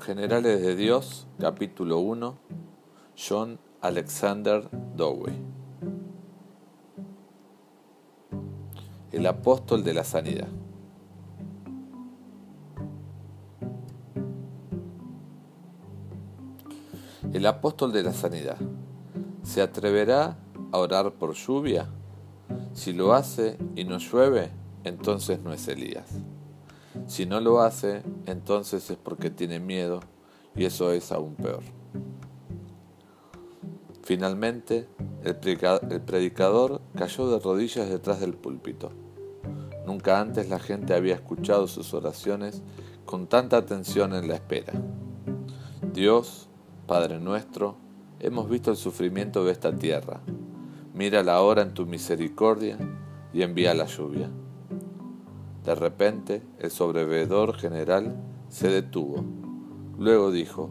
generales de Dios, capítulo 1, John Alexander Dowie. El apóstol de la sanidad. El apóstol de la sanidad. ¿Se atreverá a orar por lluvia? Si lo hace y no llueve, entonces no es Elías. Si no lo hace, entonces es porque tiene miedo y eso es aún peor. Finalmente, el predicador cayó de rodillas detrás del púlpito. Nunca antes la gente había escuchado sus oraciones con tanta atención en la espera. Dios, Padre nuestro, hemos visto el sufrimiento de esta tierra. Mira la hora en tu misericordia y envía la lluvia. De repente, el sobrevedor general se detuvo. Luego dijo,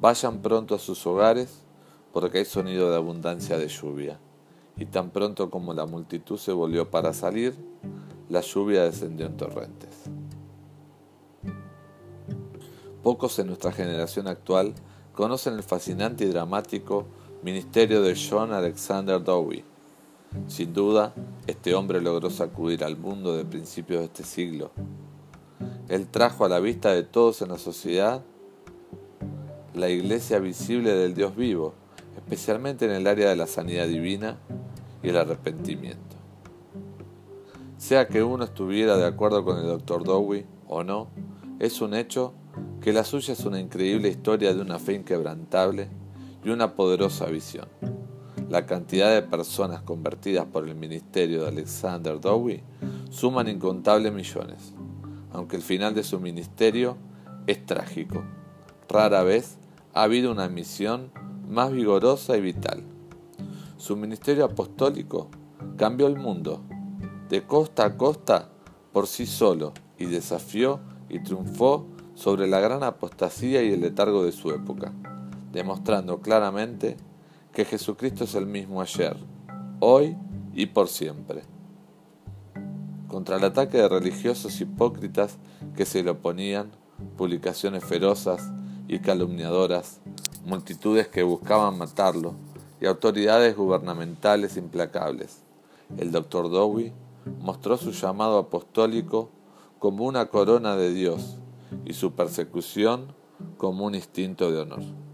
vayan pronto a sus hogares, porque hay sonido de abundancia de lluvia. Y tan pronto como la multitud se volvió para salir, la lluvia descendió en torrentes. Pocos en nuestra generación actual conocen el fascinante y dramático ministerio de John Alexander Dowie, sin duda, este hombre logró sacudir al mundo de principios de este siglo. Él trajo a la vista de todos en la sociedad la iglesia visible del Dios vivo, especialmente en el área de la sanidad divina y el arrepentimiento. Sea que uno estuviera de acuerdo con el Dr. Dowie o no, es un hecho que la suya es una increíble historia de una fe inquebrantable y una poderosa visión. La cantidad de personas convertidas por el ministerio de Alexander Dowie suman incontables millones, aunque el final de su ministerio es trágico. Rara vez ha habido una misión más vigorosa y vital. Su ministerio apostólico cambió el mundo, de costa a costa, por sí solo, y desafió y triunfó sobre la gran apostasía y el letargo de su época, demostrando claramente que Jesucristo es el mismo ayer, hoy y por siempre. Contra el ataque de religiosos hipócritas que se le oponían, publicaciones ferozas y calumniadoras, multitudes que buscaban matarlo y autoridades gubernamentales implacables, el doctor Dowie mostró su llamado apostólico como una corona de Dios y su persecución como un instinto de honor.